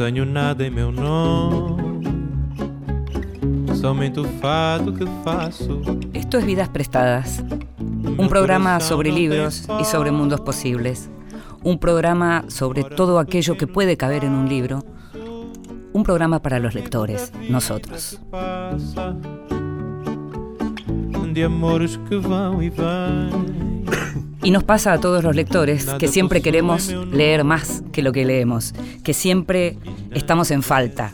Tenho nada em meu nome, somente o fado que faço. Esto es Vidas Prestadas, un programa sobre libros y sobre mundos posibles, un programa sobre todo aquello que puede caber en un libro, un programa para los lectores, nosotros. De amores que. Y nos pasa a todos los lectores que siempre queremos leer más que lo que leemos, que siempre estamos en falta.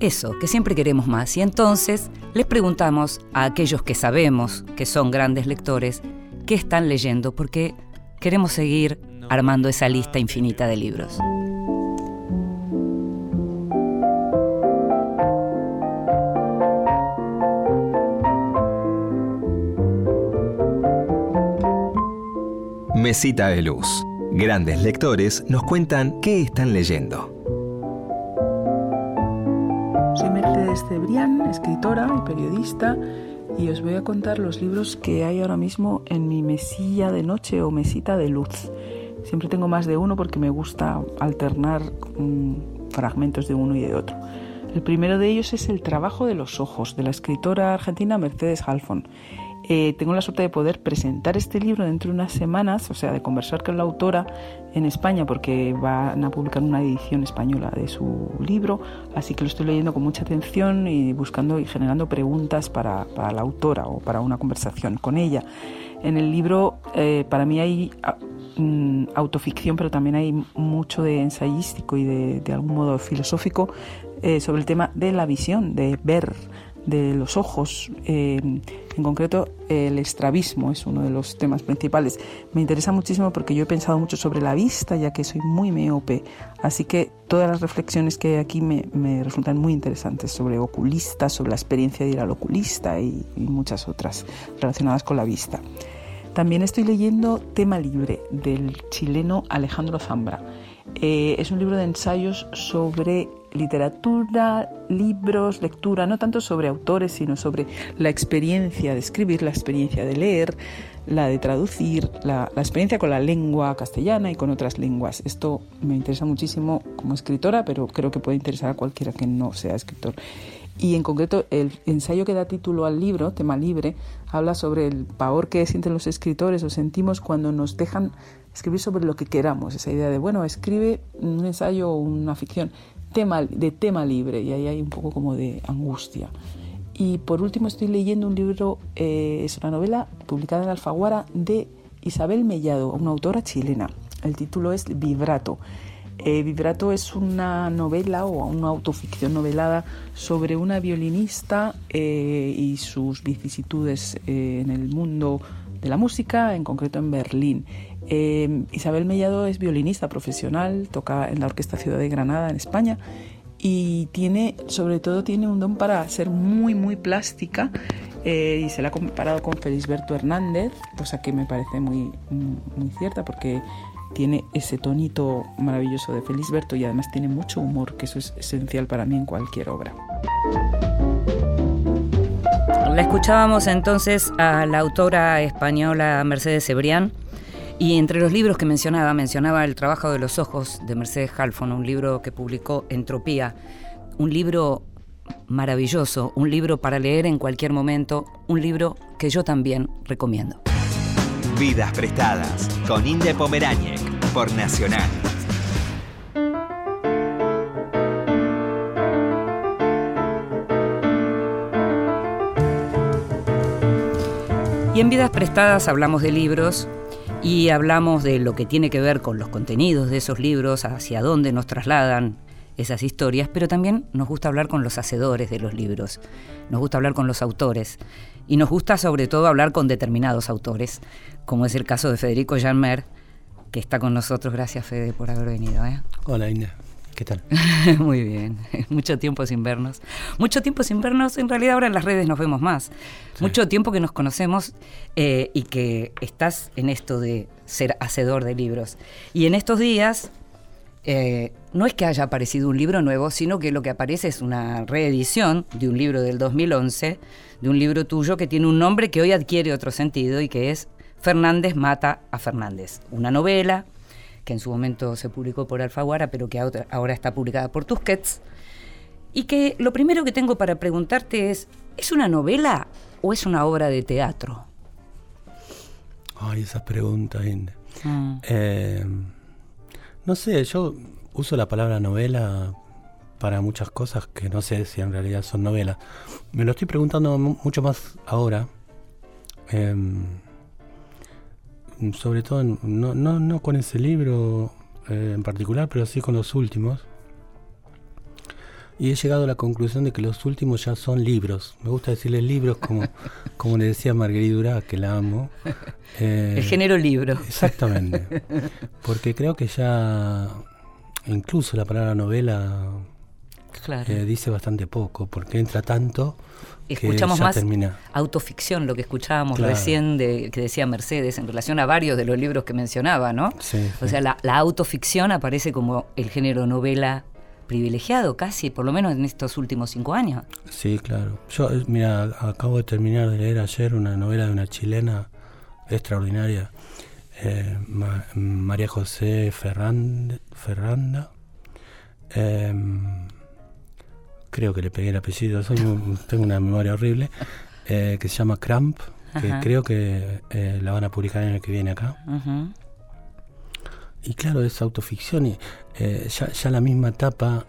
Eso, que siempre queremos más. Y entonces les preguntamos a aquellos que sabemos que son grandes lectores, qué están leyendo, porque queremos seguir armando esa lista infinita de libros. Mesita de Luz. Grandes lectores nos cuentan qué están leyendo. Soy Mercedes Cebrián, escritora y periodista, y os voy a contar los libros que hay ahora mismo en mi mesilla de noche o mesita de luz. Siempre tengo más de uno porque me gusta alternar mm, fragmentos de uno y de otro. El primero de ellos es El trabajo de los ojos, de la escritora argentina Mercedes Halfon. Eh, tengo la suerte de poder presentar este libro dentro de unas semanas, o sea, de conversar con la autora en España, porque van a publicar una edición española de su libro, así que lo estoy leyendo con mucha atención y buscando y generando preguntas para, la autora o para una conversación con ella. En el libro, eh, para mí hay ah, mm, autoficción, pero también hay mucho de ensayístico y de, algún modo filosófico eh, sobre el tema de la visión, de ver de los ojos. Eh, en concreto, el estrabismo es uno de los temas principales. Me interesa muchísimo porque yo he pensado mucho sobre la vista, ya que soy muy miope. Así que todas las reflexiones que hay aquí me, resultan muy interesantes sobre oculistas, sobre la experiencia de ir al oculista y, muchas otras relacionadas con la vista. También estoy leyendo Tema Libre del chileno Alejandro Zambra. Eh, es un libro de ensayos sobre literatura, libros, lectura, no tanto sobre autores, sino sobre la experiencia de escribir, la experiencia de leer, la de traducir, la, experiencia con la lengua castellana y con otras lenguas. Esto me interesa muchísimo como escritora, pero creo que puede interesar a cualquiera que no sea escritor. Y en concreto, el ensayo que da título al libro, Tema Libre, habla sobre el pavor que sienten los escritores o sentimos cuando nos dejan escribir sobre lo que queramos. Esa idea de, bueno, escribe un ensayo o una ficción de tema libre y ahí hay un poco como de angustia. Y por último estoy leyendo un libro, eh, es una novela publicada en Alfaguara de Isabel Mellado, una autora chilena. El título es Vibrato. Eh, Vibrato es una novela o una autoficción novelada sobre una violinista eh, y sus vicisitudes en el mundo de la música, en concreto en Berlín. Em, Isabel Mellado es violinista profesional, toca en la Orquesta Ciudad de Granada en España y tiene, sobre todo, tiene un don para ser muy, muy plástica eh, y se la ha comparado con Felisberto Hernández, cosa que me parece muy, muy cierta porque tiene ese tonito maravilloso de Felisberto y además tiene mucho humor, que eso es esencial para mí en cualquier obra. La escuchábamos entonces a la autora española Mercedes Cebrián y entre los libros que mencionaba, mencionaba El trabajo de los ojos de Mercedes Halfon, un libro que publicó Entropía, un libro maravilloso, un libro para leer en cualquier momento, un libro que yo también recomiendo. Vidas prestadas con Inde Pomeráñez por Nacional. Y en Vidas Prestadas hablamos de libros y hablamos de lo que tiene que ver con los contenidos de esos libros, hacia dónde nos trasladan esas historias, pero también nos gusta hablar con los hacedores de los libros, nos gusta hablar con los autores y nos gusta sobre todo hablar con determinados autores, como es el caso de Federico Janmer, que está con nosotros. Gracias Fede por haber venido. ¿eh? Hola Ina. ¿Qué tal? Muy bien, mucho tiempo sin vernos. Mucho tiempo sin vernos, en realidad ahora en las redes nos vemos más. Mucho tiempo que nos conocemos eh, y que estás en esto de ser hacedor de libros. Y en estos días, eh, no es que haya aparecido un libro nuevo, sino que lo que aparece es una reedición de un libro del 2011, de un libro tuyo que tiene un nombre que hoy adquiere otro sentido y que es Fernández mata a Fernández. Una novela que en su momento se publicó por Alfaguara, pero que ahora está publicada por Tusquets. Y que lo primero que tengo para preguntarte es, ¿es una novela o es una obra de teatro? Ay, esa pregunta, Inde. Mm. Eh, no sé, yo uso la palabra novela para muchas cosas que no sé si en realidad son novelas. Me lo estoy preguntando mucho más ahora. Em, sobre todo, no, no, no, con ese libro eh, en particular, pero sí con los últimos. Y he llegado a la conclusión de que los últimos ya son libros. Me gusta decirles libros como, como le decía Marguerite Durá, que la amo. El género libro. Exactamente. Porque creo que ya incluso la palabra novela eh, dice bastante poco, porque entra tanto. Escuchamos más autoficción, lo que escuchábamos recién de, que decía Mercedes en relación a varios de los libros que mencionaba, ¿no? o sea, la, autoficción aparece como el género novela privilegiado casi, por lo menos en estos últimos cinco años. Sí, claro. Yo, eh, mira, acabo de terminar de leer ayer una novela de una chilena extraordinaria, eh, María José Ferranda. Em, creo que le pegué el apellido, soy tengo una memoria horrible, eh, que se llama Cramp, que creo que eh, la van a publicar en el que viene acá. Y claro, es autoficción y eh, ya, la misma etapa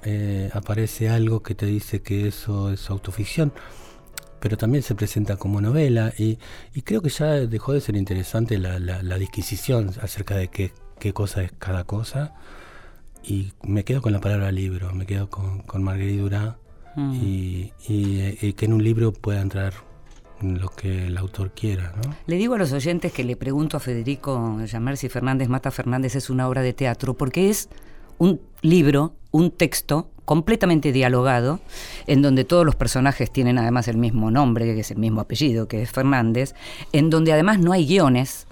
aparece algo que te dice que eso es autoficción, pero también se presenta como novela y, creo que ya dejó de ser interesante la, la, disquisición acerca de qué, qué cosa es cada cosa. Y me quedo con la palabra libro, me quedo con, con Marguerite Durá Mm. y, que en un libro pueda entrar lo que el autor quiera. ¿no? Le digo a los oyentes que le pregunto a Federico llamar si Fernández Mata Fernández es una obra de teatro, porque es un libro, un texto completamente dialogado, en donde todos los personajes tienen además el mismo nombre, que es el mismo apellido, que es Fernández, en donde además no hay guiones,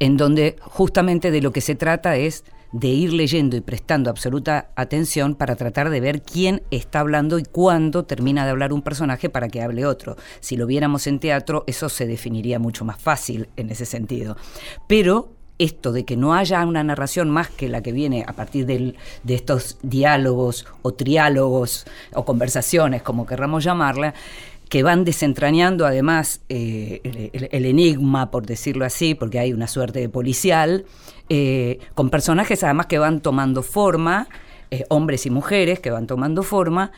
en donde justamente de lo que se trata es de ir leyendo y prestando absoluta atención para tratar de ver quién está hablando y cuándo termina de hablar un personaje para que hable otro. Si lo viéramos en teatro, eso se definiría mucho más fácil en ese sentido. Pero esto de que no haya una narración más que la que viene a partir de estos diálogos o triálogos o conversaciones, como querramos llamarla, que van desentrañando además eh, el, enigma, por decirlo así, porque hay una suerte de policial, eh, con personajes además que van tomando forma, eh, hombres y mujeres que van tomando forma,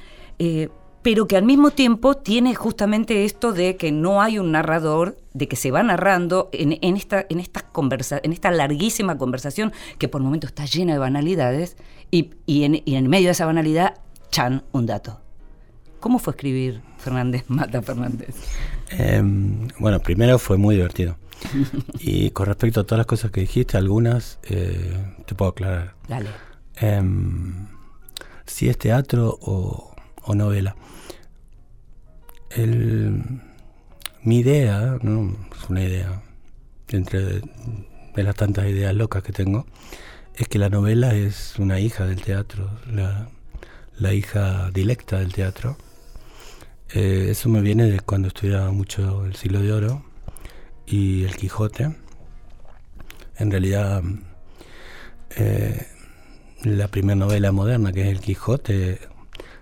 pero que al mismo tiempo tiene justamente esto de que no hay un narrador, de que se va narrando en, esta, en, esta conversa, en esta larguísima conversación que por momentos está llena de banalidades y, en, y en medio de esa banalidad, chan, un dato. ¿Cómo fue escribir Fernández Mata Fernández? Em, bueno, primero fue muy divertido. y con respecto a todas las cosas que dijiste, algunas eh, te puedo aclarar. Dale. Em, si es teatro o, novela. mi idea, ¿no? es una idea, entre de, las tantas ideas locas que tengo, es que la novela es una hija del teatro, la, la hija directa del teatro eh, eso me viene de cuando estudiaba mucho el siglo de oro y el Quijote. En realidad, eh, la primera novela moderna, que es el Quijote,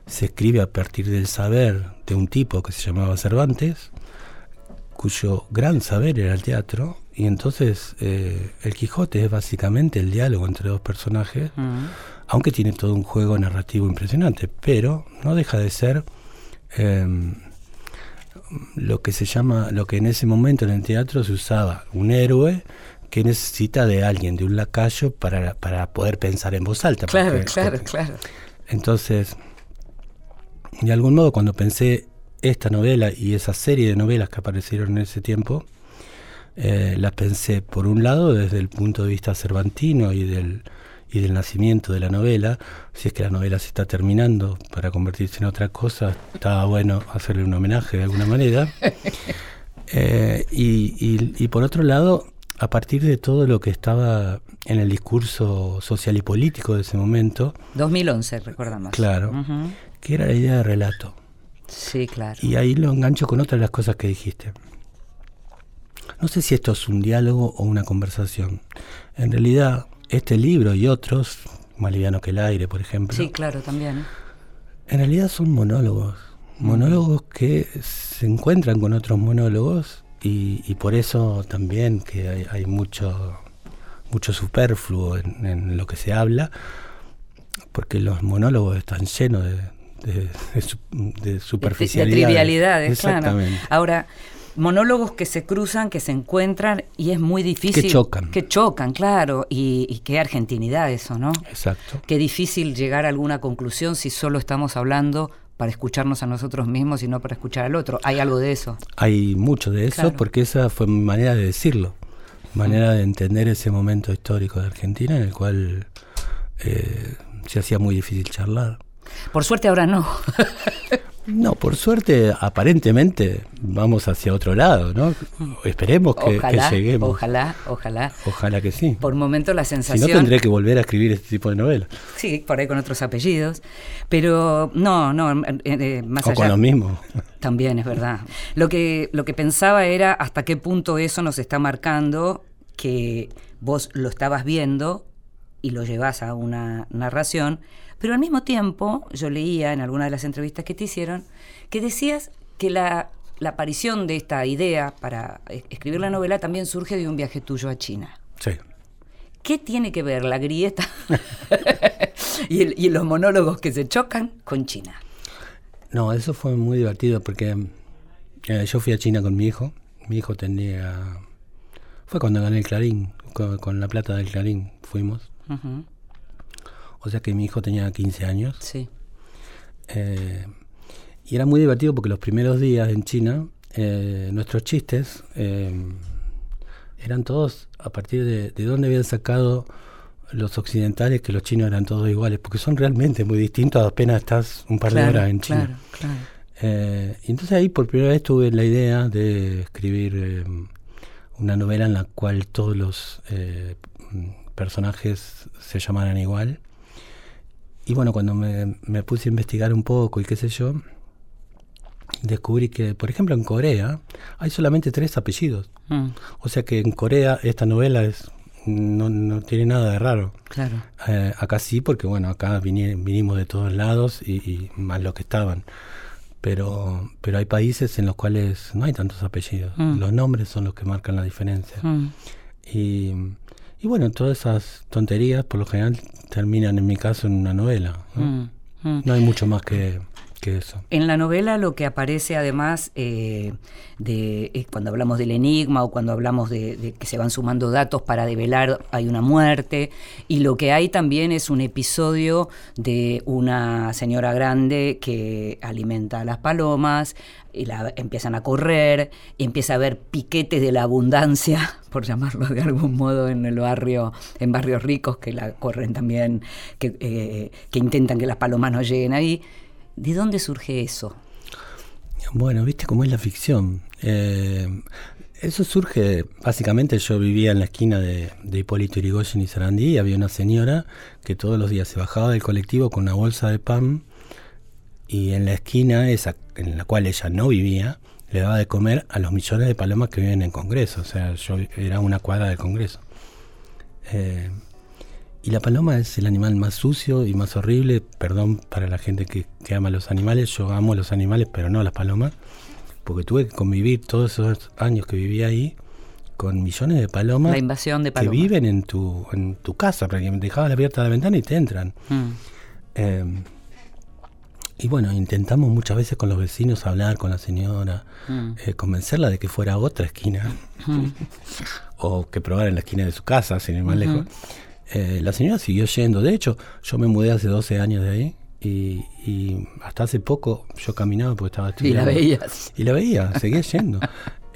se escribe a partir del saber de un tipo que se llamaba Cervantes, cuyo gran saber era el teatro, y entonces eh, el Quijote es básicamente el diálogo entre dos personajes, aunque tiene todo un juego narrativo impresionante, pero no deja de ser Em, lo que se llama, lo que en ese momento en el teatro se usaba, un héroe que necesita de alguien, de un lacayo, para, para poder pensar en voz alta. Claro, claro, claro. Entonces, de algún modo, cuando pensé esta novela y esa serie de novelas que aparecieron en ese tiempo, eh, las pensé, por un lado, desde el punto de vista cervantino y del, y del nacimiento de la novela, si es que la novela se está terminando para convertirse en otra cosa, estaba bueno hacerle un homenaje de alguna manera. Eh, y, por otro lado, a partir de todo lo que estaba en el discurso social y político de ese momento. 2011, recordamos. Claro, que era la idea de relato. Sí, claro. Y ahí lo engancho con otra de las cosas que dijiste. No sé si esto es un diálogo o una conversación. En realidad, este libro y otros, Más liviano que el aire, por ejemplo, Sí, claro, también. en realidad son monólogos. Monólogos que se encuentran con otros monólogos y, y por eso también que hay, hay mucho, mucho superfluo en, en lo que se habla, porque los monólogos están llenos de, de, de su- de De, superficialidades. trivialidades, claro. Ahora, monólogos que se cruzan, que se encuentran y es muy difícil. Que chocan. Que chocan, claro. Y, y qué argentinidad eso, ¿no? Exacto. Qué difícil llegar a alguna conclusión si solo estamos hablando para escucharnos a nosotros mismos y no para escuchar al otro. Hay algo de eso. Hay mucho de eso Claro. porque esa fue mi manera de decirlo, manera de entender ese momento histórico de Argentina en el cual eh, se hacía muy difícil charlar. Por suerte ahora no. No, por suerte, aparentemente vamos hacia otro lado, ¿no? Esperemos que, lleguemos. ojalá, ojalá. Ojalá que sí. Por momento la Si sensación... no, tendré que volver a escribir este tipo de novelas. Sí, por ahí con otros apellidos. Pero no, no, eh, eh, más O allá. con lo mismo. También es verdad. Lo que, lo que pensaba era hasta qué punto eso nos está marcando que vos lo estabas viendo y lo llevas a una narración, pero al mismo tiempo yo leía en alguna de las entrevistas que te hicieron que decías que la, la aparición de esta idea para escribir la novela también surge de un viaje tuyo a China. Sí. ¿Qué tiene que ver la grieta y, el- y los monólogos que se chocan con China? No, eso fue muy divertido porque eh, yo fui a China con mi hijo. Mi hijo tenía... Fue cuando gané el Clarín, con, con la plata del Clarín fuimos. Ujú, O sea que mi hijo tenía 15 años. Sí. Eh, y era muy divertido porque los primeros días en China, eh, nuestros chistes eh, eran todos a partir de, de dónde habían sacado los occidentales que los chinos eran todos iguales, porque son realmente muy distintos apenas estás un par de horas en China. Claro, claro. Eh, y entonces ahí por primera vez tuve la idea de escribir una novela en la cual todos los personajes se llamaran igual. Y bueno, cuando me, me puse a investigar un poco y qué sé yo, descubrí que, por ejemplo, en Corea hay solamente tres apellidos. Mm, O sea que en Corea esta novela es no, no tiene nada de raro. claro. Eh, acá sí, porque bueno, acá vini- vinimos de todos lados y, y más los que estaban. Pero, pero hay países en los cuales no hay tantos apellidos. Mm. Los nombres son los que marcan la diferencia. Mm, Y, y bueno, todas esas tonterías por lo general terminan en mi caso en una novela. ¿no? mm, mm. No hay mucho más que, En la novela lo que aparece además eh, de eh, cuando hablamos del enigma o cuando hablamos de, de que se van sumando datos para develar hay una muerte. Y lo que hay también es un episodio de una señora grande que alimenta a las palomas y la empiezan a correr y empieza a haber piquetes de la abundancia por llamarlo de algún modo en el barrio en barrios ricos que la corren también que, eh, que intentan que las palomas no lleguen ahí ¿De dónde surge eso? Bueno, viste cómo es la ficción. Eh, eso surge, básicamente yo vivía en la esquina de, Hipólito Yrigoyen y Sarandí y había una señora que todos los días se bajaba del colectivo con una bolsa de pan y en la esquina esa en la cual ella no vivía le daba de comer a los millones de palomas que viven en Congreso. O sea, yo era una cuadra del Congreso. Eh, y la paloma es el animal más sucio y más horrible. Perdón para la gente que, que ama los animales. Yo amo los animales, pero no las palomas. Porque tuve que convivir todos esos años que viví ahí con millones de palomas La invasión de que palomas. viven en tu, en tu casa. Porque dejabas abierta la ventana y te entran. Mm, Eh, y bueno, intentamos muchas veces con los vecinos hablar con la señora, mm, eh, convencerla de que fuera a otra esquina mm. o que probara en la esquina de su casa, sin ir más lejos. Eh, la señora siguió yendo. De hecho, yo me mudé hace 12 años de ahí y, y hasta hace poco yo caminaba porque estaba Y la estudiando. veías. Y la veía, seguía yendo.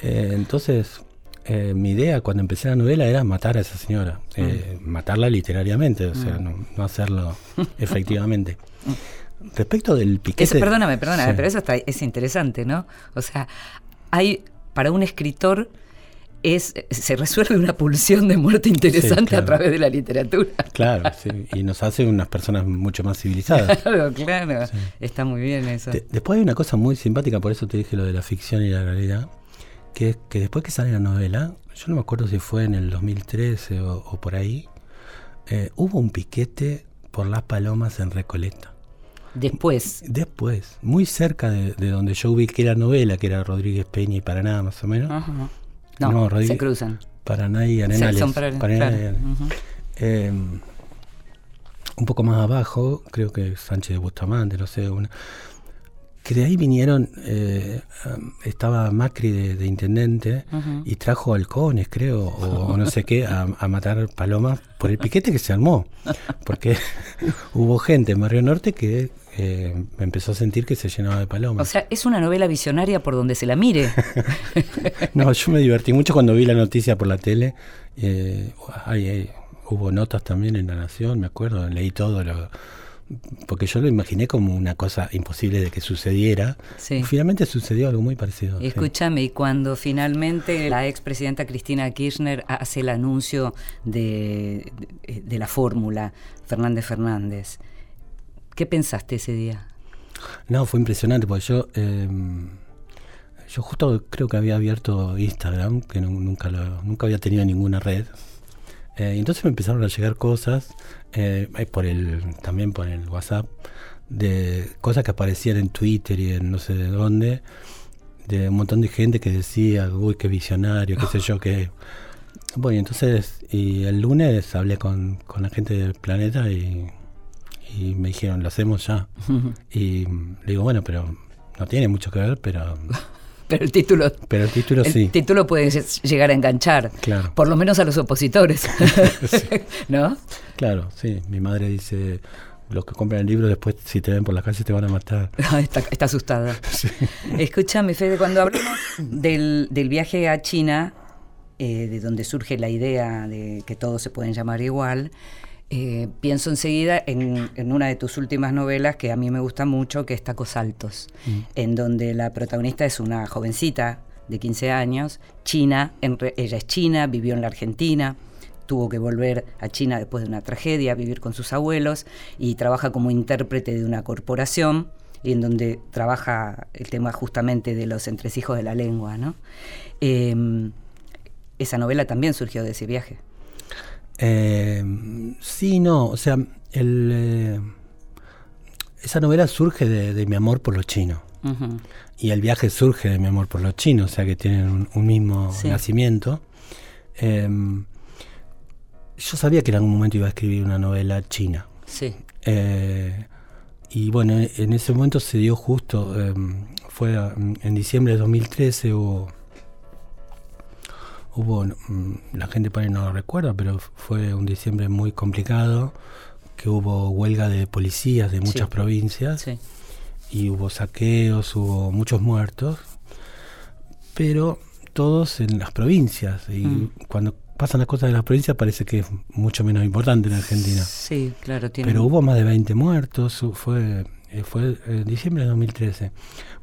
Eh, entonces, eh, mi idea cuando empecé la novela era matar a esa señora. Eh, Matarla literariamente, o sea, no, no hacerlo efectivamente. Respecto del piquete... Eso, perdóname, perdóname, Sí. pero eso está, es interesante, ¿no? O sea, hay para un escritor es se resuelve una pulsión de muerte interesante claro. a través de la literatura. Claro, sí, y nos hace unas personas mucho más civilizadas. Claro, claro. Está muy bien eso. De- después hay una cosa muy simpática, por eso te dije lo de la ficción y la realidad, que es que después que sale la novela, yo no me acuerdo si fue en el 2013 o, o por ahí, eh, hubo un piquete por las palomas en Recoleta. Después. Después, muy cerca de, de donde yo ubiqué la novela, que era Rodríguez Peña y Paraná, más o menos. Ajá. No, No, se cruzan. Paraná y Arenales. son para- Paraná y claro. Eh, un poco más abajo, creo que Sánchez de Bustamante, no sé, una, que de ahí vinieron, eh, estaba Macri de, de intendente y trajo halcones, creo, o, o no sé qué, a, a matar palomas por el piquete que se armó. Porque hubo gente en Barrio Norte que eh, empezó a sentir que se llenaba de O palomas. sea, es una novela visionaria por donde se la mire. No, yo me divertí mucho cuando vi la noticia por la tele. eh, ay, ay, hubo notas también en La Nación, me acuerdo, leí todo. Lo, porque yo lo imaginé como una cosa imposible de que sucediera. Sí. Finalmente sucedió algo muy parecido. Escúchame, y cuando finalmente la expresidenta Cristina Kirchner hace el anuncio de, de- de la fórmula Fernández Fernández, ¿qué pensaste ese día? No, fue impresionante, porque yo, eh, yo justo creo que había abierto Instagram, que nu- nunca, lo- nunca había tenido ninguna red. Eh, y entonces me empezaron a llegar cosas, eh, eh, por el, también por el WhatsApp, de cosas que aparecían en Twitter y en no sé de dónde, de un montón de gente que decía, uy, qué visionario, qué sé yo, qué... Bueno, y entonces, y el lunes hablé con, con la gente del planeta y, y me dijeron, lo hacemos ya. Y le digo, bueno, pero no tiene mucho que ver, pero, Pero el título, pero el título el sí. título puede lle- llegar a enganchar, Claro. por lo menos a los opositores, ¿no? Claro, sí. Mi madre dice, los que compran el libro después si te ven por la calle te van a matar. está, está asustada. Escúchame, Fede, cuando hablamos del, del viaje a China, eh, de donde surge la idea de que todos se pueden llamar igual, eh, pienso enseguida en, en una de tus últimas novelas que a mí me gusta mucho, que es Tacos Altos, en donde la protagonista es una jovencita de 15 años, china, en re- ella es china, vivió en la Argentina, tuvo que volver a China después de una tragedia, a vivir con sus abuelos y trabaja como intérprete de una corporación y en donde trabaja el tema justamente de los entresijos de la lengua, ¿no? Eh, esa novela también surgió de ese viaje. Eh, sí, no, o sea, el, eh, esa novela surge de, de mi amor por los chinos. Y el viaje surge de mi amor por los chinos, o sea que tienen un, un mismo Sí. nacimiento. Eh, yo sabía que en algún momento iba a escribir una novela china. Sí. Eh, y bueno, en- ese momento se dio justo, eh, fue en diciembre de 2013 hubo, hubo, mm, la gente por ahí no lo recuerda, pero fue un diciembre muy complicado, que hubo huelga de policías de muchas Sí. provincias Sí. y hubo saqueos, hubo muchos muertos, pero todos en las provincias. Y Mm. cuando pasan las cosas en las provincias parece que es mucho menos importante en Argentina. Sí, claro, tiene. Pero hubo más de 20 muertos, fue, eh, fue en diciembre de 2013.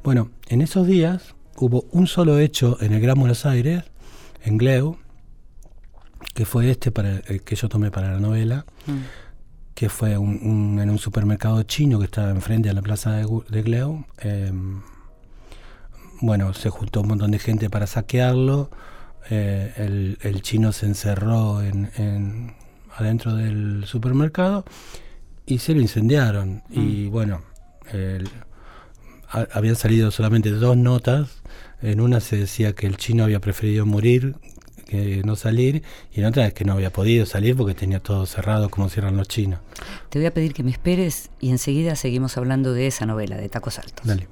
Bueno, en esos días hubo un solo hecho en el Gran Buenos Aires, en Gleu, que fue este para el que yo tomé para la novela, Mm. que fue un- un- en un supermercado chino que estaba enfrente a la plaza de, de Gleu. eh, bueno, se juntó un montón de gente para saquearlo. eh, el, el chino se encerró en, en- adentro del supermercado y se lo incendiaron. Y bueno, el- ha- habían salido solamente dos notas. En una se decía que el chino había preferido morir que no salir, y en otra es que no había podido salir porque tenía todo cerrado como cierran los chinos. Te voy a pedir que me esperes y enseguida seguimos hablando de esa novela, de Tacos Altos. Dale.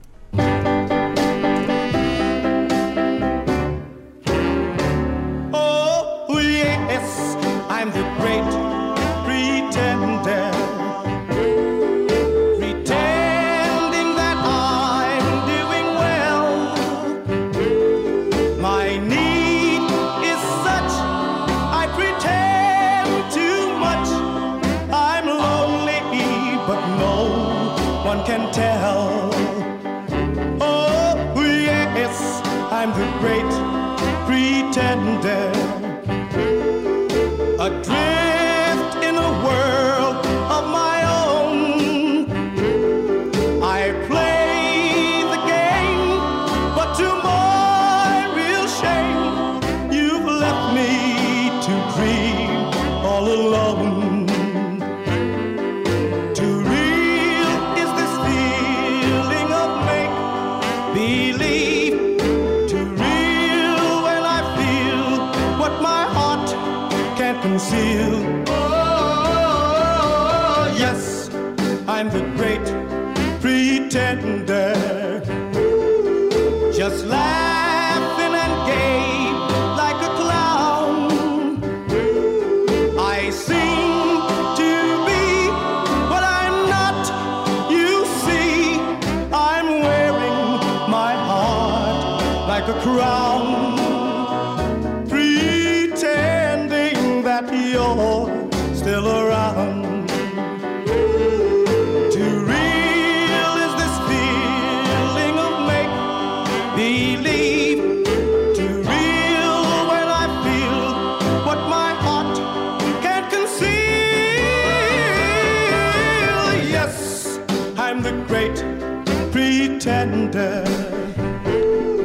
believe too real when I feel what my heart can't conceal. Oh, yes, I'm the great pretender, just like.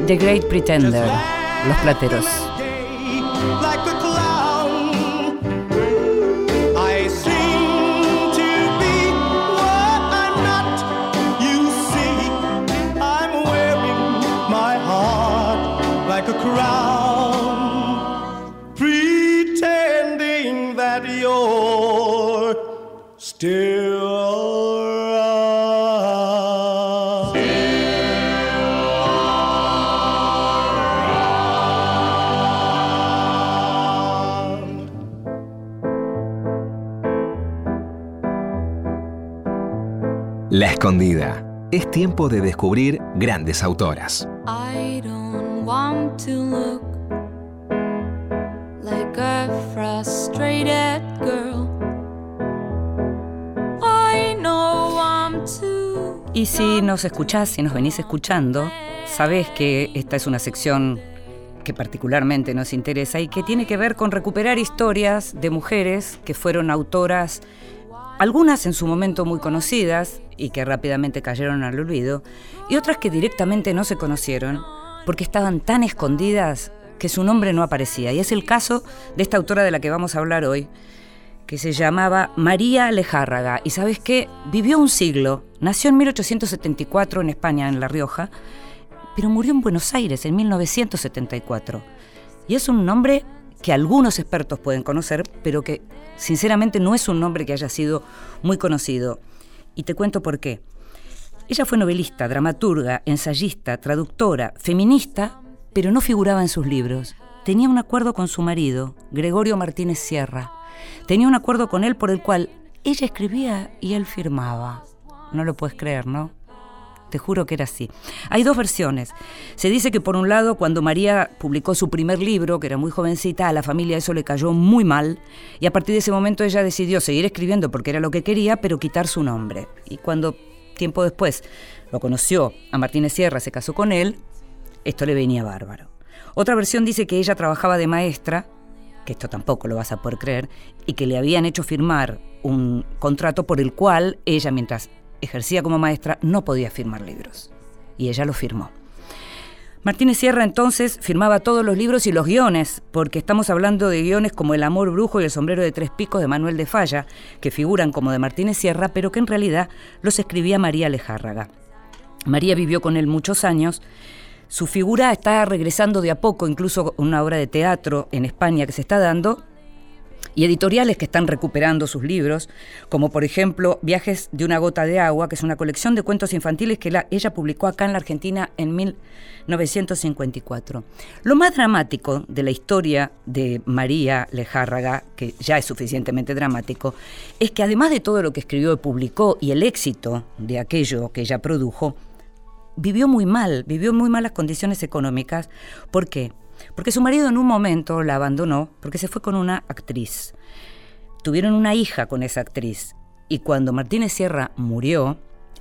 The Great Pretender, Los Plateros. La Escondida. Es tiempo de descubrir grandes autoras. I don't want to look like a frustrated girl. I know I'm too. Y si nos escuchás, si nos venís escuchando, sabés que esta es una sección que particularmente nos interesa y que tiene que ver con recuperar historias de mujeres que fueron autoras, algunas en su momento muy conocidas y que rápidamente cayeron al olvido, y otras que directamente no se conocieron porque estaban tan escondidas que su nombre no aparecía. Y es el caso de esta autora de la que vamos a hablar hoy, que se llamaba María Lejárraga. Y sabes qué, vivió un siglo, nació en 1874 en España, en La Rioja, pero murió en Buenos Aires en 1974. Y es un nombre que algunos expertos pueden conocer, pero que sinceramente no es un nombre que haya sido muy conocido. Y te cuento por qué. Ella fue novelista, dramaturga, ensayista, traductora, feminista, pero no figuraba en sus libros. Tenía un acuerdo con su marido, Gregorio Martínez Sierra. Tenía un acuerdo con él por el cual ella escribía y él firmaba. No lo puedes creer, ¿no? Te juro que era así. Hay dos versiones. Se dice que por un lado, cuando María publicó su primer libro, que era muy jovencita, a la familia eso le cayó muy mal y a partir de ese momento ella decidió seguir escribiendo porque era lo que quería, pero quitar su nombre. Y cuando tiempo después lo conoció a Martínez Sierra, se casó con él, esto le venía bárbaro. Otra versión dice que ella trabajaba de maestra, que esto tampoco lo vas a poder creer, y que le habían hecho firmar un contrato por el cual ella, mientras ejercía como maestra, no podía firmar libros. Y ella lo firmó. Martínez Sierra entonces firmaba todos los libros y los guiones, porque estamos hablando de guiones como El amor brujo y El sombrero de tres picos de Manuel de Falla, que figuran como de Martínez Sierra, pero que en realidad los escribía María Lejárraga. María vivió con él muchos años. Su figura está regresando de a poco, incluso una obra de teatro en España que se está dando, y editoriales que están recuperando sus libros, como por ejemplo Viajes de una gota de agua, que es una colección de cuentos infantiles que la- ella publicó acá en la Argentina en 1954. Lo más dramático de la historia de María Lejárraga, que ya es suficientemente dramático, es que además de todo lo que escribió y publicó y el éxito de aquello que ella produjo, vivió muy mal, vivió muy malas condiciones económicas. ¿Por qué? Porque su marido en un momento la abandonó porque se fue con una actriz. Tuvieron una hija con esa actriz y cuando Martínez Sierra murió,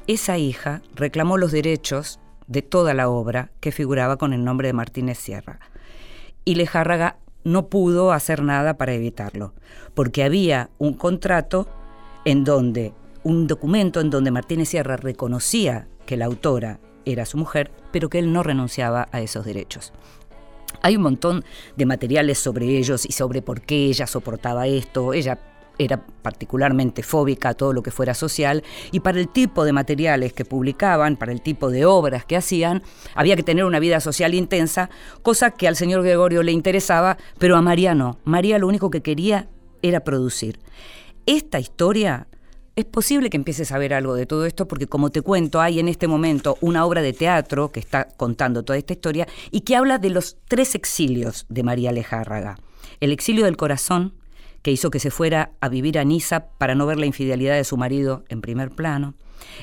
esa hija reclamó los derechos de toda la obra que figuraba con el nombre de Martínez Sierra. Y Lejárraga no pudo hacer nada para evitarlo, porque había un contrato en donde, un documento en donde Martínez Sierra reconocía que la autora era su mujer, pero que él no renunciaba a esos derechos. Hay un montón de materiales sobre ellos y sobre por qué ella soportaba esto. Ella era particularmente fóbica a todo lo que fuera social y para el tipo de materiales que publicaban, para el tipo de obras que hacían, había que tener una vida social intensa, cosa que al señor Gregorio le interesaba, pero a María no. María lo único que quería era producir. Esta historia es posible que empieces a ver algo de todo esto porque como te cuento, hay en este momento una obra de teatro que está contando toda esta historia y que habla de los tres exilios de María Lejárraga. El exilio del corazón, que hizo que se fuera a vivir a Niza para no ver la infidelidad de su marido en primer plano.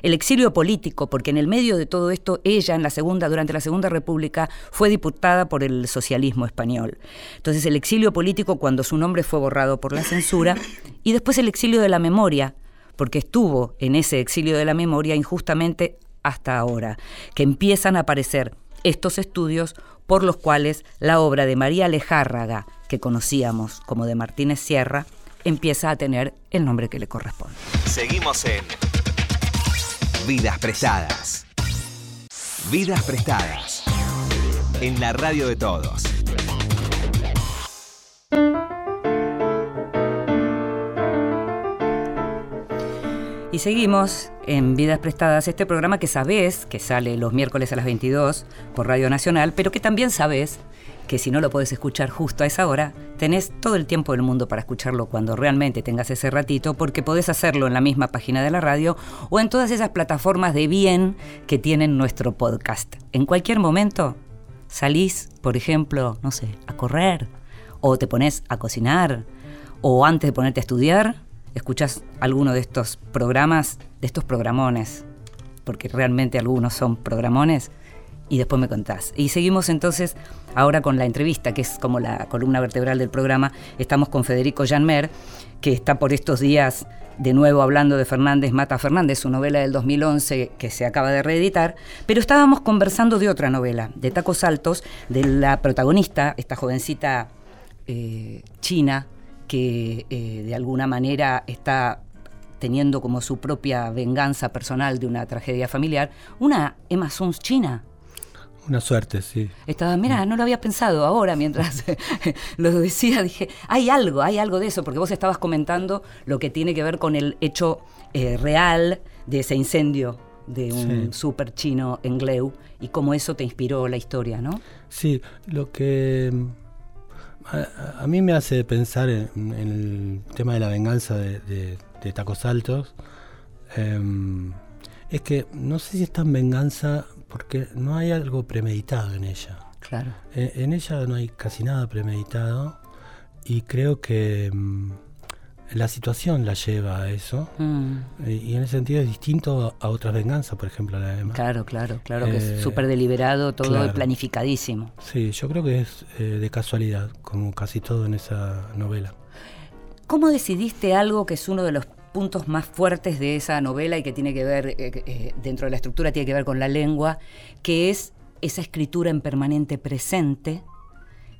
El exilio político, porque en el medio de todo esto, ella en la segunda, durante la Segunda República, fue diputada por el socialismo español. Entonces el exilio político cuando su nombre fue borrado por la censura, y después el exilio de la memoria, porque estuvo en ese exilio de la memoria injustamente hasta ahora, que empiezan a aparecer estos estudios por los cuales la obra de María Lejárraga, que conocíamos como de Martínez Sierra, empieza a tener el nombre que le corresponde. Seguimos en Vidas Prestadas. Vidas Prestadas. En la radio de todos. Y seguimos en Vidas Prestadas, este programa que sabés que sale los miércoles a las 22 por Radio Nacional, pero que también sabés que si no lo podés escuchar justo a esa hora, tenés todo el tiempo del mundo para escucharlo cuando realmente tengas ese ratito, porque podés hacerlo en la misma página de la radio o en todas esas plataformas de bien que tienen nuestro podcast. En cualquier momento salís, por ejemplo, no sé, a correr, o te pones a cocinar, o antes de ponerte a estudiar, escuchás alguno de estos programas, de estos programones, porque realmente algunos son programones, y después me contás. Y seguimos entonces ahora con la entrevista, que es como la columna vertebral del programa. Estamos con Federico Janmer, que está por estos días de nuevo hablando de Fernández Mata Fernández, su novela del 2011 que se acaba de reeditar, pero estábamos conversando de otra novela, de Tacos Altos, de la protagonista, esta jovencita eh, china, que eh, de alguna manera está teniendo como su propia venganza personal de una tragedia familiar, una Emma Suns china. Una suerte, sí. Estaba, mira, no lo había pensado ahora mientras lo decía, dije, hay algo, hay algo de eso, porque vos estabas comentando lo que tiene que ver con el hecho eh, real de ese incendio de un Sí. súper chino en Gleu y cómo eso te inspiró la historia, ¿no? Sí, lo que a, a mí me hace pensar en, en el tema de la venganza de, de- de Tacos Altos em, es que no sé si es tan venganza porque no hay algo premeditado en ella. Claro. En, en ella no hay casi nada premeditado y creo que mm, la situación la lleva a eso Mm, y, en ese sentido es distinto a, otras venganzas, por ejemplo la de Emma. claro, claro, claro que Eh, es súper deliberado, todo claro. planificadísimo. Sí, yo creo que es eh, de casualidad, como casi todo en esa novela. ¿Cómo decidiste algo que es uno de los puntos más fuertes de esa novela y que tiene que ver, eh, eh, dentro de la estructura, tiene que ver con la lengua, que es esa escritura en permanente presente,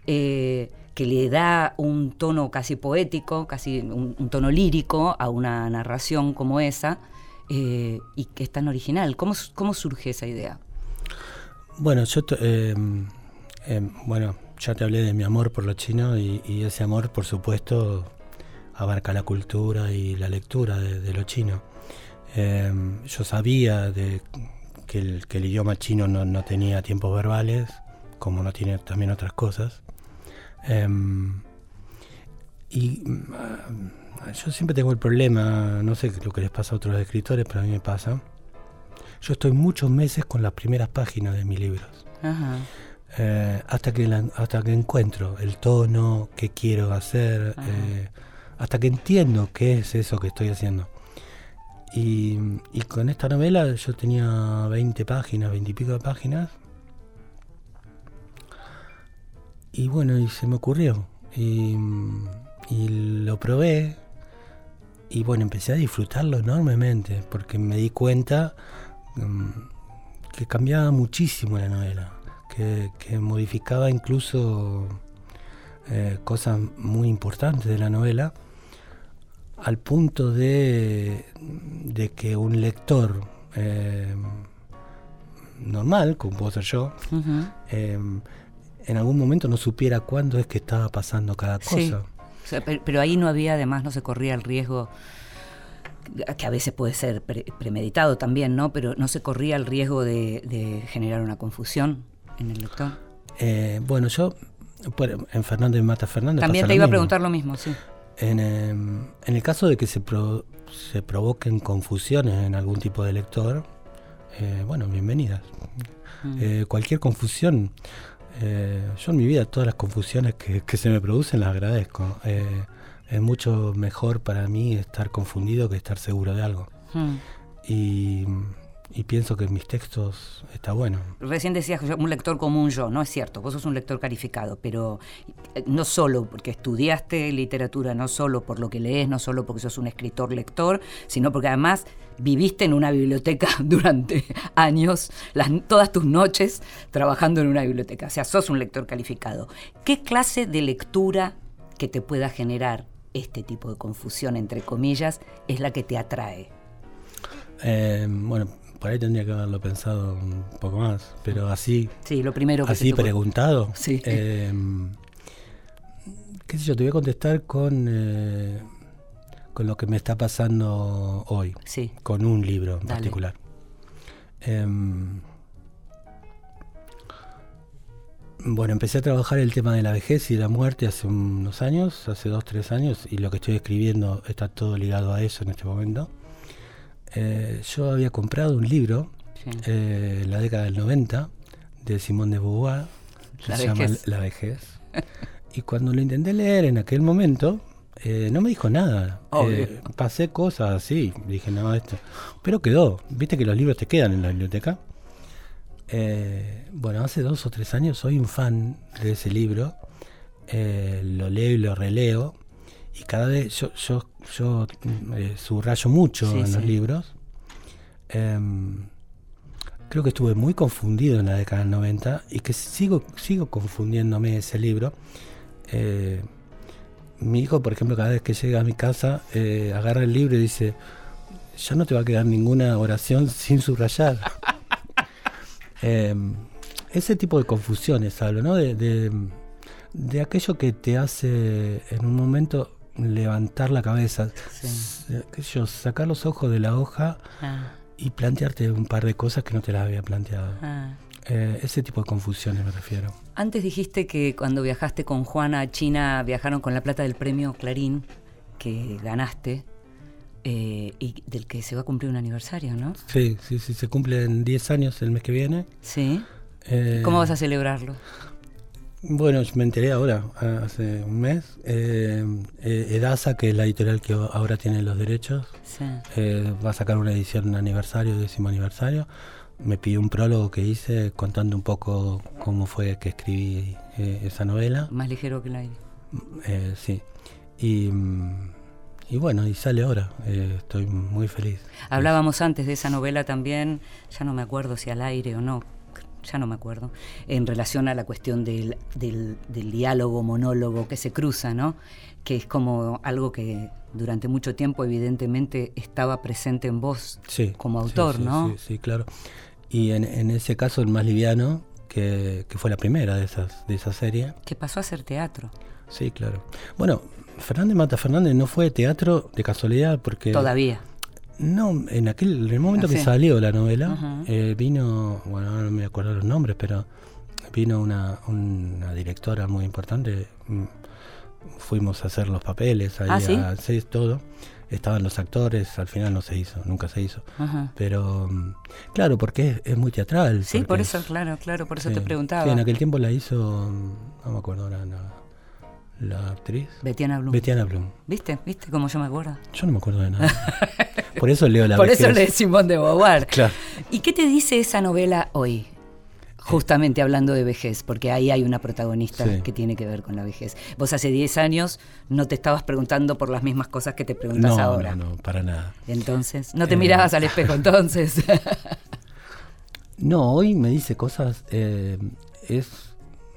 eh, que le da un tono casi poético, casi un, tono lírico a una narración como esa, eh, y que es tan original? ¿Cómo, cómo surge esa idea? Bueno, yo eh, eh, bueno, ya te hablé de mi amor por lo chino y, ese amor, por supuesto, abarca la cultura y la lectura de, de lo chino. Eh, yo sabía de que el, que el idioma chino no, no tenía tiempos verbales, como no tiene también otras cosas. Em, y ah, yo siempre tengo el problema, no sé lo que les pasa a otros escritores, pero a mí me pasa. Yo estoy muchos meses con las primeras páginas de mis libros. Ajá. Eh, hasta, que la- hasta que encuentro el tono que quiero hacer, eh, hasta que entiendo qué es eso que estoy haciendo. Y, y con esta novela yo tenía 20 páginas, 20 y pico de páginas. Y bueno, y se me ocurrió. Y, y lo probé. Y bueno, empecé a disfrutarlo enormemente, porque me di cuenta mm, que cambiaba muchísimo la novela, que, que modificaba incluso eh, cosas muy importantes de la novela, al punto de, de que un lector eh, normal, como puedo ser yo, eh, en algún momento no supiera cuándo es que estaba pasando cada cosa. Sí. O sea, pero, pero ahí no había, además, no se corría el riesgo, que a veces puede ser pre- premeditado también, ¿no? Pero no se corría el riesgo de, de generar una confusión en el lector. Eh, bueno, yo, en Fernández Mata Fernández También te iba a preguntar lo mismo, sí. En, em, en el caso de que se, pro- se provoquen confusiones en algún tipo de lector, eh, bueno, bienvenidas. Mm. Eh, cualquier confusión, eh, yo en mi vida todas las confusiones que, que se me producen las agradezco. Eh, es mucho mejor para mí estar confundido que estar seguro de algo. Mm. Y, y pienso que mis textos está bueno. Recién decías un lector como un yo, no es cierto, vos sos un lector calificado, pero eh, no solo porque estudiaste literatura, no solo por lo que lees, no solo porque sos un escritor lector, sino porque además viviste en una biblioteca durante años, las, todas tus noches trabajando en una biblioteca, o sea, sos un lector calificado. ¿Qué clase de lectura que te pueda generar este tipo de confusión, entre comillas, es la que te atrae? Eh, bueno, por ahí tendría que haberlo pensado un poco más, pero así, Sí, lo primero que se así preguntado. Sí. eh, qué sé yo, te voy a contestar con, eh, con lo que me está pasando hoy, Sí. con un libro en Dale. particular. Em, bueno, empecé a trabajar el tema de la vejez y la muerte hace unos años, hace dos, tres años, y lo que estoy escribiendo está todo ligado a eso en este momento. Eh, yo había comprado un libro Sí. eh, en la década del 90 de Simón de Beauvoir, que se llama. La vejez. y cuando lo intenté leer en aquel momento, eh, no me dijo nada. Eh, pasé cosas así, dije, no, esto. Pero quedó. Viste que los libros te quedan en la biblioteca. Eh, bueno, hace dos o tres años soy un fan de ese libro. Eh, lo leo y lo releo. Y cada vez yo, yo, yo mm, eh, subrayo mucho Sí, en los libros. Em, creo que estuve muy confundido en la década del 90 y que sigo, sigo confundiéndome ese libro. Eh, mi hijo, por ejemplo, cada vez que llega a mi casa, eh, agarra el libro y dice, ya no te va a quedar ninguna oración sin subrayar. Eh, ese tipo de confusiones hablo, ¿no? De, de, de aquello que te hace en un momento levantar la cabeza, Sí. s- qué sé yo, sacar los ojos de la hoja Ah, y plantearte un par de cosas que no te las había planteado. ah. Eh, ese tipo de confusiones me refiero. Antes dijiste que cuando viajaste con Juana a China viajaron con la plata del premio Clarín que ganaste eh, y del que se va a cumplir un aniversario, ¿no? Sí, sí, sí, se cumplen 10 años el mes que viene. Sí. Eh, ¿Cómo vas a celebrarlo? Bueno, me enteré ahora, hace un mes. Eh, eh, Edasa, que es la editorial que ahora tiene los derechos, Sí. eh, va a sacar una edición aniversario, décimo aniversario. Me pidió un prólogo que hice contando un poco cómo fue que escribí eh, esa novela. Más ligero que el aire. Eh, sí. Y, mm, y bueno, y sale ahora. Eh, estoy muy feliz. Hablábamos antes de esa novela también, ya no me acuerdo si al aire o no, ya no me acuerdo, en relación a la cuestión del, del- del diálogo, monólogo que se cruza, ¿no? Que es como algo que durante mucho tiempo evidentemente estaba presente en vos Sí, como sí, autor, sí, ¿no? Sí, sí, claro. Y en, en ese caso, el más liviano, que, que fue la primera de esas de esa serie. Que pasó a ser teatro. Sí, claro. Bueno, Fernández Mata Fernández no fue teatro de casualidad porque... Todavía. No, en aquel en el momento Ah, que sí. salió la novela, eh, vino, bueno, no me acuerdo los nombres, pero vino una, una directora muy importante. mm, Fuimos a hacer los papeles, ahí Ah, ¿sí? a hacer todo. Estaban los actores, al final no se hizo, nunca se hizo. Pero, mm, claro, porque es, es muy teatral. Sí, por es- eso, claro, claro, por eso sí, te preguntaba. sí, en aquel tiempo la hizo, mm, no me acuerdo ahora, la, la actriz. Betiana Blum. Betiana Blum. ¿Viste? ¿Viste cómo yo me acuerdo? Yo no me acuerdo de nada. Por eso leo la Por eso vejez. le Simón de Beauvoir. Claro. ¿Y qué te dice esa novela hoy? Justamente hablando de vejez, porque ahí hay una protagonista Sí. que tiene que ver con la vejez. Vos hace 10 años no te estabas preguntando por las mismas cosas que te preguntas No, ahora. no, no, para nada. Entonces, no te Eh. mirabas al espejo entonces. No, hoy me dice cosas, eh, es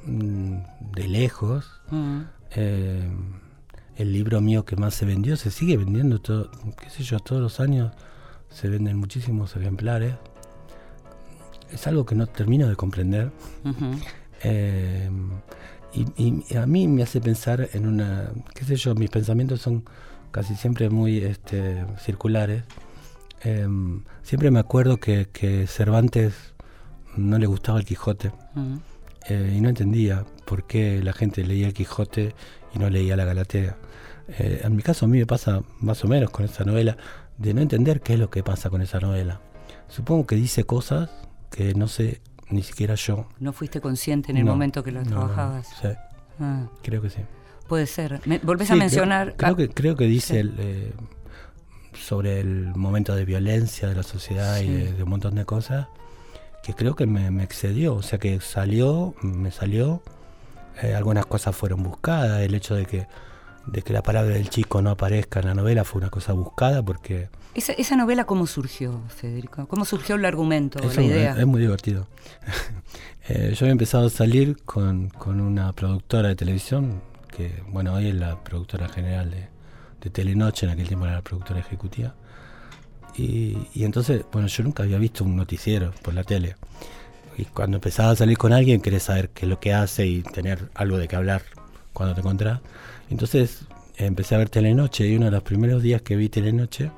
mm, de lejos. Mm, eh, el libro mío que más se vendió se sigue vendiendo, todo, qué sé yo, todos los años se venden muchísimos ejemplares. Es algo que no termino de comprender. Eh, y, y a mí me hace pensar en una, qué sé yo, mis pensamientos son casi siempre muy este, circulares. Eh, siempre me acuerdo que, que Cervantes no le gustaba el Quijote eh, y no entendía por qué la gente leía el Quijote y no leía la Galatea. Eh, en mi caso a mí me pasa más o menos con esa novela de no entender qué es lo que pasa con esa novela. Supongo que dice cosas que no sé ni siquiera yo. ¿No fuiste consciente en el No, momento que lo no, no, trabajabas? sí, Ah, creo que sí. puede ser. Me- volvés Sí, a creo- mencionar... Creo, ah, que, creo que dice sí. el, eh, sobre el momento de violencia de la sociedad y Sí. de, de un montón de cosas que creo que me, me excedió. O sea, que salió, me salió. eh, algunas cosas fueron buscadas. El hecho de que, de que la palabra del chico no aparezca en la novela fue una cosa buscada porque Esa, esa novela cómo surgió, Federico? ¿Cómo surgió el argumento, Eso la idea? Es, es muy divertido. Eh, yo había empezado a salir con, con una productora de televisión, que bueno, hoy es la productora general de, de Telenoche, en aquel tiempo era la productora ejecutiva. Y, y entonces, bueno, yo nunca había visto un noticiero por la tele. Y cuando empezaba a salir con alguien, querés saber qué es lo que hace y tener algo de qué hablar cuando te encontrás. Entonces empecé a ver Telenoche y uno de los primeros días que vi Telenoche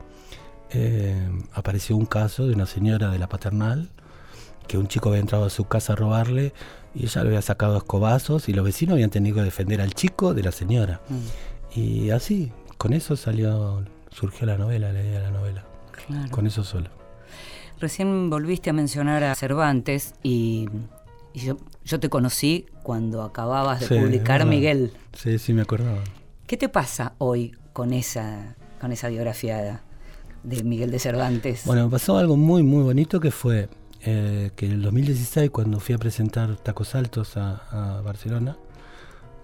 eh, apareció un caso de una señora de la paternal que un chico había entrado a su casa a robarle y ella le había sacado escobazos y los vecinos habían tenido que defender al chico de la señora. Mm, Y así, con eso salió, surgió la novela, la idea de la novela. Claro. Con eso solo. Recién volviste a mencionar a Cervantes y, y yo, yo te conocí cuando acababas de Sí, publicar. Miguel. Sí, sí, me acordaba. ¿Qué te pasa hoy con esa, con esa biografía de Miguel de Cervantes? Bueno, me pasó algo muy, muy bonito que fue eh, que en el 2016, cuando fui a presentar Tacos Altos a, a Barcelona,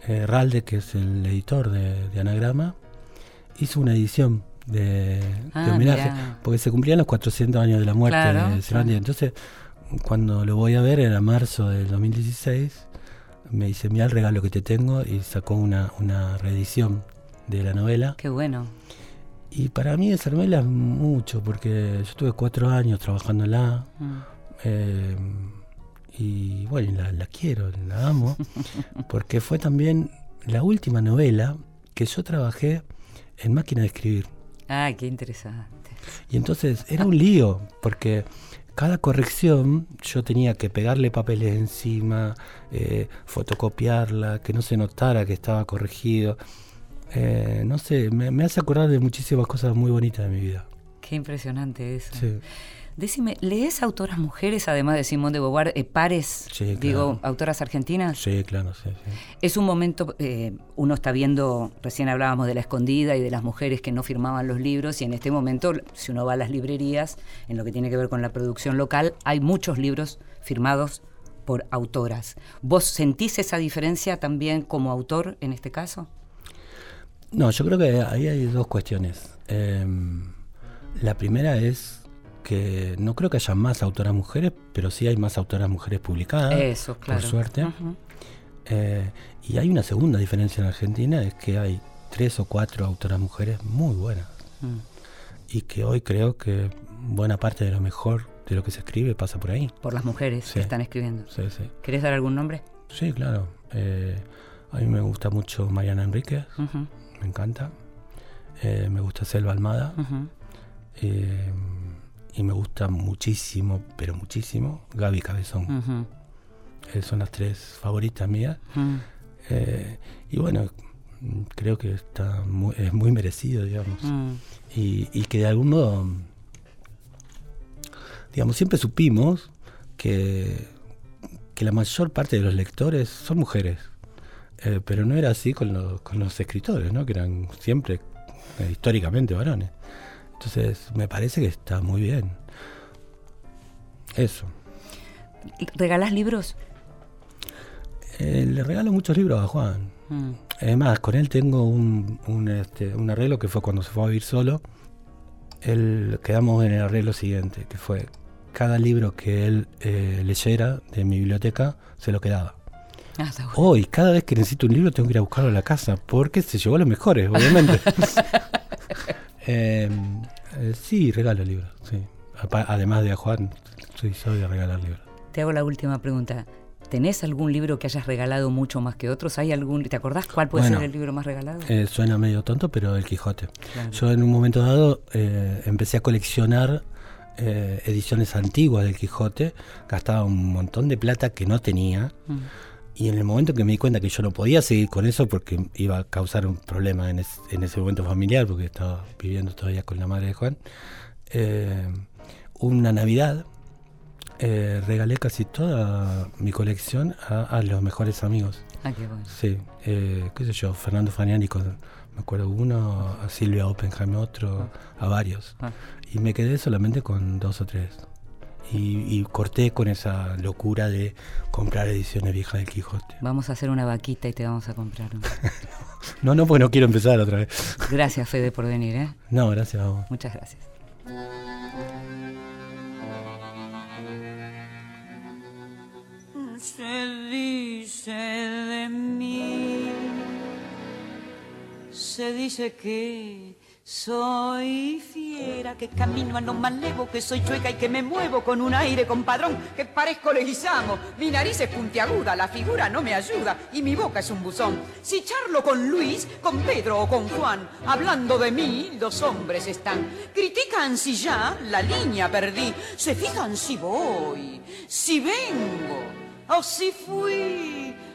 eh, Ralde, que es el editor de, de Anagrama, hizo una edición de, de Ah, homenaje, mirá. porque se cumplían los 400 años de la muerte Claro, de Cervantes. Entonces, cuando lo voy a ver, era marzo del 2016, me dice, mira el regalo que te tengo, y sacó una, una reedición de la novela. Qué bueno. Y para mí esa novela es mucho, porque yo estuve cuatro años trabajándola. Mm. eh, y bueno, la, la quiero, la amo, porque fue también la última novela que yo trabajé en máquina de escribir. Ah, qué interesante. Y entonces era un lío, porque cada corrección yo tenía que pegarle papeles encima, eh, fotocopiarla, que no se notara que estaba corregido. Eh, no sé, me, me hace acordar de muchísimas cosas muy bonitas de mi vida. Qué impresionante eso. Sí. Decime, ¿lees autoras mujeres, además de Simón de Beauvoir, eh, pares, Sí, digo, autoras argentinas? Sí, claro, sí, sí. Es un momento, eh, uno está viendo, recién hablábamos de la escondida y de las mujeres que no firmaban los libros, y en este momento, si uno va a las librerías, en lo que tiene que ver con la producción local, hay muchos libros firmados por autoras. ¿Vos sentís esa diferencia también como autor en este caso? No, yo creo que ahí hay dos cuestiones. Em, la primera es que no creo que haya más autoras mujeres, pero sí hay más autoras mujeres publicadas. Eso, claro. Por suerte. Eh, y hay una segunda diferencia en Argentina, es que hay tres o cuatro autoras mujeres muy buenas. Mm. Y que hoy creo que buena parte de lo mejor de lo que se escribe pasa por ahí. Por las mujeres Sí. que están escribiendo. Sí, sí. ¿Querés dar algún nombre? Sí, claro. Eh, a mí me gusta mucho Mariana Enríquez, me encanta. Eh, me gusta Selva Almada. Eh, y me gusta muchísimo, pero muchísimo, Gaby Cabezón. Eh, son las tres favoritas mías. Eh, y bueno, creo que está muy, es muy merecido, digamos. Mm. Y, y que de algún modo, digamos, siempre supimos que, que la mayor parte de los lectores son mujeres. Eh, pero no era así con, los- con los escritores, ¿no? que eran siempre históricamente varones. Entonces, me parece que está muy bien. Eso. ¿Regalás libros? Eh, le regalo muchos libros a Juan. Mm. Además, con él tengo un, un, este, un arreglo que fue cuando se fue a vivir solo. Él, quedamos en el arreglo siguiente, que fue cada libro que él eh, leyera de mi biblioteca, se lo quedaba. Ah. Hoy, cada vez que necesito un libro, tengo que ir a buscarlo a la casa, porque se llevó los mejores, obviamente. Eh, eh, sí, regalo libros, sí. Además de a Juan, soy, soy de regalar libros. Te hago la última pregunta. ¿Tenés algún libro que hayas regalado mucho más que otros? ¿Hay algún, ¿Te acordás cuál puede Bueno, ser el libro más regalado? Eh, suena medio tonto, pero El Quijote. Claro. Yo en un momento dado eh, empecé a coleccionar eh, ediciones antiguas del Quijote, gastaba un montón de plata que no tenía, Mm. Y en el momento que me di cuenta que yo no podía seguir con eso porque iba a causar un problema en, es- en ese momento familiar, porque estaba viviendo todavía con la madre de Juan, eh, una Navidad eh, regalé casi toda mi colección a, a los mejores amigos. Ah, qué bueno. Sí, eh, qué sé yo, Fernando Faniani, con, me acuerdo uno, a Silvia Oppenheim otro, a varios. Ah. Y me quedé solamente con dos o tres. Y, y corté con esa locura de comprar ediciones viejas del Quijote. Vamos a hacer una vaquita y te vamos a comprar una. No, no, pues no quiero empezar otra vez. Gracias, Fede, por venir, ¿eh? No, gracias a vos. Muchas gracias. Se dice de mí, se dice que soy fiera, que camino a lo más levo, que soy chueca y que me muevo con un aire compadrón, que parezco leguizamo, mi nariz es puntiaguda, la figura no me ayuda y mi boca es un buzón. Si charlo con Luis, con Pedro o con Juan, hablando de mí, los hombres están. Critican si ya la línea perdí, se fijan si voy, si vengo o si fui,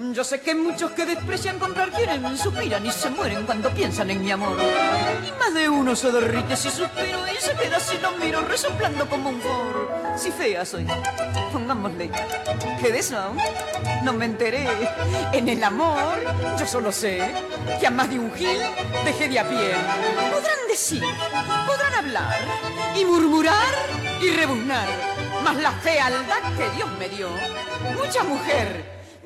Yo sé que muchos que desprecian comprar quieren, suspiran y se mueren cuando piensan en mi amor. Y más de uno se derrite si suspiro y se queda si lo miro resoplando como un foro. Si fea soy, pongámosle que de eso no me enteré. En el amor yo solo sé que a más de un gil dejé de a pie. Podrán decir, podrán hablar y murmurar y rebuznar, mas la fealdad que Dios me dio, mucha mujer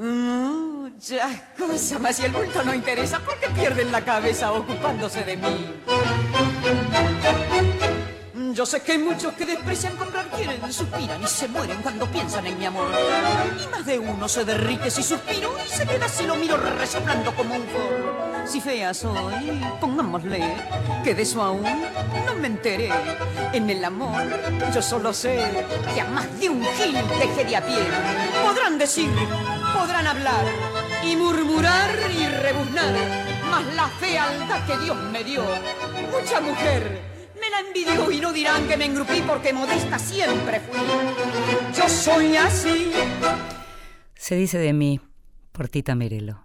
muchas cosas, mas si el bulto no interesa, ¿por qué pierden la cabeza ocupándose de mí? Yo sé que muchos que desprecian comprar quieren, suspiran y se mueren cuando piensan en mi amor. Y más de uno se derrite si suspiro y se queda si lo miro resoplando como un forro. Si fea soy, pongámosle que de eso aún no me enteré. En el amor yo solo sé que a más de un gil dejé de a pie. Podrán decir, podrán hablar y murmurar y rebuznar, mas la fealdad que Dios me dio, mucha mujer me la envidió y no dirán que me engrupí porque modesta siempre fui. Yo soy así. Se dice de mí, por Tita Merelo.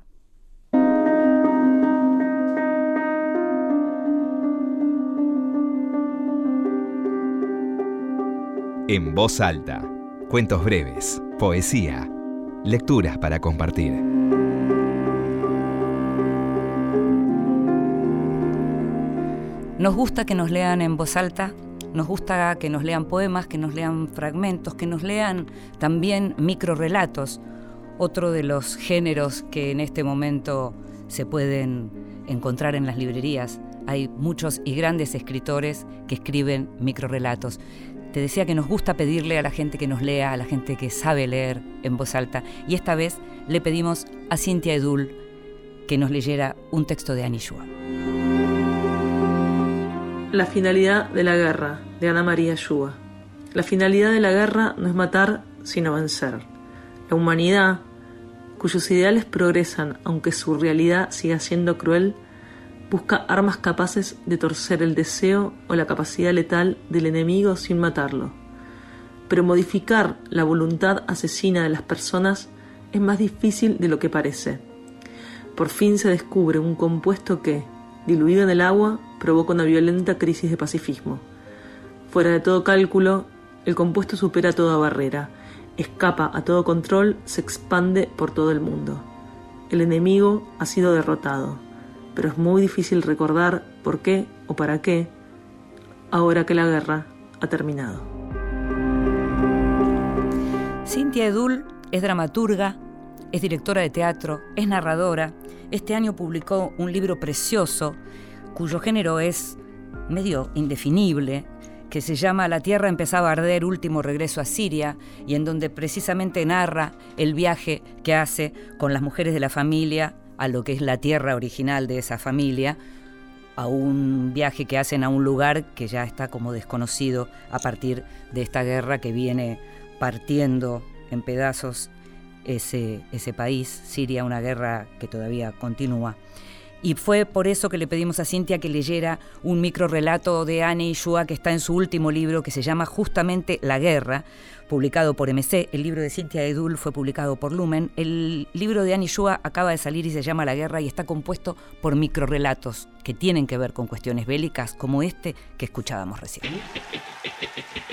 En voz alta, cuentos breves, poesía, lecturas para compartir. Nos gusta que nos lean en voz alta, nos gusta que nos lean poemas, que nos lean fragmentos, que nos lean también microrelatos, otro de los géneros que en este momento se pueden encontrar en las librerías. Hay muchos y grandes escritores que escriben microrelatos. Te decía que nos gusta pedirle a la gente que nos lea, a la gente que sabe leer en voz alta, y esta vez le pedimos a Cintia Edul que nos leyera un texto de Anishua. La finalidad de la guerra, de Ana María Yúa. La finalidad de la guerra no es matar, sino vencer. La humanidad, cuyos ideales progresan aunque su realidad siga siendo cruel, busca armas capaces de torcer el deseo o la capacidad letal del enemigo sin matarlo. Pero modificar la voluntad asesina de las personas es más difícil de lo que parece. Por fin se descubre un compuesto que, diluido en el agua, provoca una violenta crisis de pacifismo. Fuera de todo cálculo, el compuesto supera toda barrera. escapa a todo control, se expande por todo el mundo. El enemigo ha sido derrotado, pero es muy difícil recordar por qué o para qué ahora que la guerra ha terminado. Cintia Edul es dramaturga, es directora de teatro, es narradora. Este año publicó un libro precioso cuyo género es medio indefinible, que se llama La Tierra empezaba a arder, último regreso a Siria, y en donde precisamente narra el viaje que hace con las mujeres de la familia a lo que es la tierra original de esa familia, a un viaje que hacen a un lugar que ya está como desconocido a partir de esta guerra que viene partiendo en pedazos ese, ese país, Siria, una guerra que todavía continúa. Y fue por eso que le pedimos a Cintia que leyera un micro relato de Anne Ishua que está en su último libro que se llama justamente La Guerra, publicado por MC. El libro de Cintia Edul fue publicado por Lumen. El libro de Anne Ishua acaba de salir y se llama La Guerra y está compuesto por micro relatos que tienen que ver con cuestiones bélicas como este que escuchábamos recién.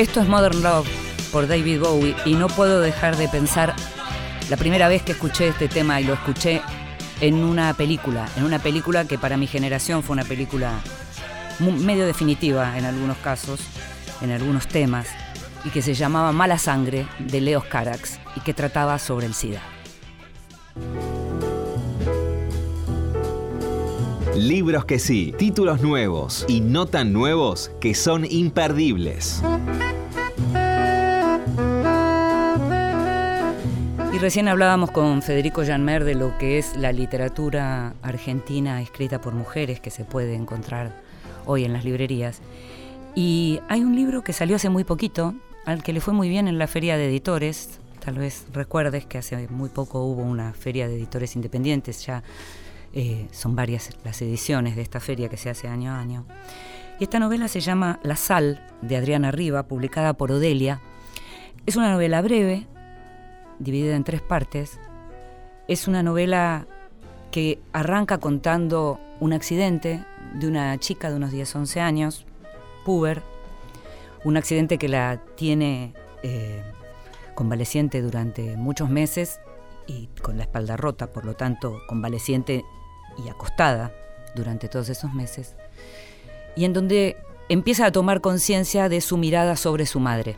Esto es Modern Love por David Bowie y no puedo dejar de pensar la primera vez que escuché este tema y lo escuché en una película, en una película que para mi generación fue una película medio definitiva en algunos casos, en algunos temas, y que se llamaba Mala Sangre de Leos Carax y que trataba sobre el SIDA. Libros que sí, títulos nuevos y no tan nuevos que son imperdibles. Recién hablábamos con Federico Janmer de lo que es la literatura argentina escrita por mujeres que se puede encontrar hoy en las librerías. Y hay un libro que salió hace muy poquito, al que le fue muy bien en la feria de editores. Tal vez recuerdes que hace muy poco hubo una feria de editores independientes, ya eh, son varias las ediciones de esta feria que se hace año a año. Y esta novela se llama La Sal, de Adriana Riva, publicada por Odelia. Es una novela breve, dividida en tres partes. Es una novela que arranca contando un accidente de una chica de unos 10-11 años, puber, un accidente que la tiene eh, convaleciente durante muchos meses y con la espalda rota, por lo tanto convaleciente y acostada durante todos esos meses, y en donde empieza a tomar conciencia de su mirada sobre su madre,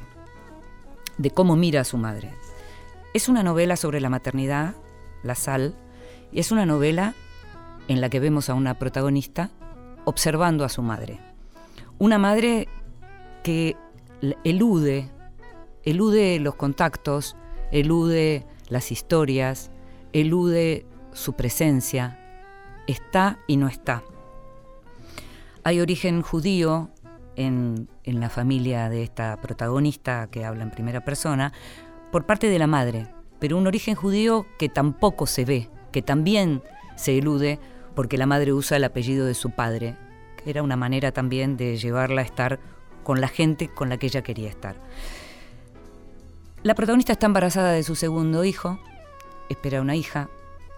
de cómo mira a su madre. Es una novela sobre la maternidad, la sal, y es una novela en la que vemos a una protagonista observando a su madre. Una madre que elude, elude los contactos, elude las historias, elude su presencia, está y no está. Hay origen judío en, en, la familia de esta protagonista que habla en primera persona por parte de la madre, pero un origen judío que tampoco se ve, que también se elude porque la madre usa el apellido de su padre, que era una manera también de llevarla a estar con la gente con la que ella quería estar. La protagonista está embarazada de su segundo hijo, espera una hija,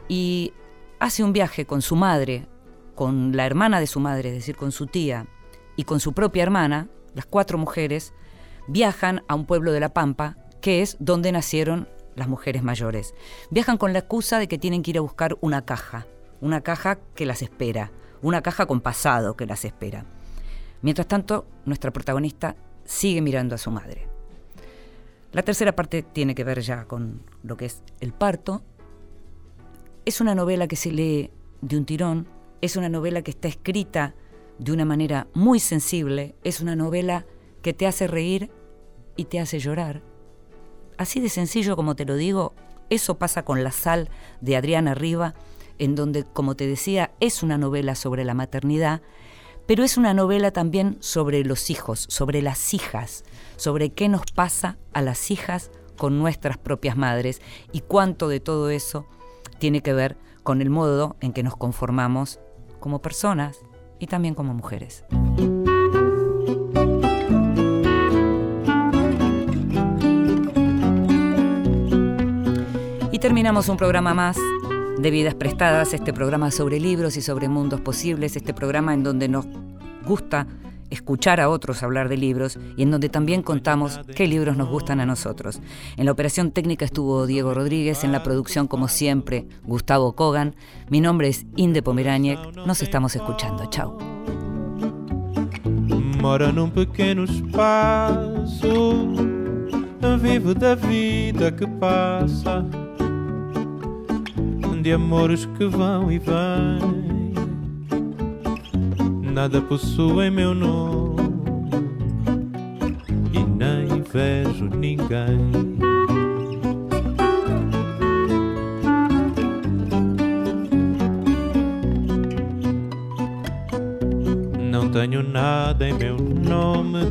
y hace un viaje con su madre, con la hermana de su madre, es decir, con su tía, y con su propia hermana, las cuatro mujeres, viajan a un pueblo de La Pampa, que es donde nacieron las mujeres mayores. Viajan con la excusa de que tienen que ir a buscar una caja, una caja que las espera, una caja con pasado que las espera. Mientras tanto, nuestra protagonista sigue mirando a su madre. La tercera parte tiene que ver ya con lo que es el parto. Es una novela que se lee de un tirón, es una novela que está escrita de una manera muy sensible, es una novela que te hace reír y te hace llorar. Así de sencillo como te lo digo, eso pasa con La sal de Adriana Riva, en donde, como te decía, es una novela sobre la maternidad, pero es una novela también sobre los hijos, sobre las hijas, sobre qué nos pasa a las hijas con nuestras propias madres y cuánto de todo eso tiene que ver con el modo en que nos conformamos como personas y también como mujeres. Terminamos un programa más de Vidas Prestadas, este programa sobre libros y sobre mundos posibles, este programa en donde nos gusta escuchar a otros hablar de libros y en donde también contamos qué libros nos gustan a nosotros. En la operación técnica estuvo Diego Rodríguez, en la producción como siempre Gustavo Kogan. Mi nombre es Inde Pomeraniec, nos estamos escuchando. Chao. Mora num pequeno espaço, vivo da vida que passa, de amores que vão e vêm. Nada possui meu nome e nem vejo ninguém. Não tenho nada em meu nome,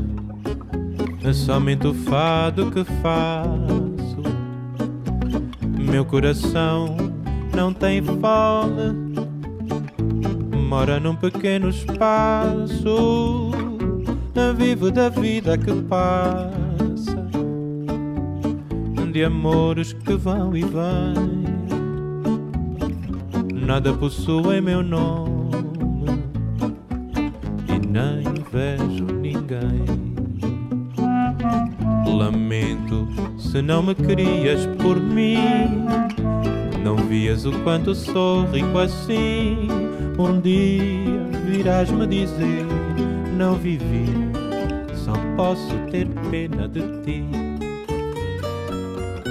é somente o fado que faço. Meu coração não tem fome mora num pequeno espaço, vivo da vida que passa, de amores que vão e vêm. Nada possui meu nome e nem vejo ninguém. Lamento se não me querias por mim. Não vias o quanto sou rico assim. Um dia virás-me dizer: Não vivi, só posso ter pena de ti.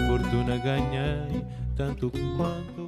Fortuna ganhei, tanto quanto.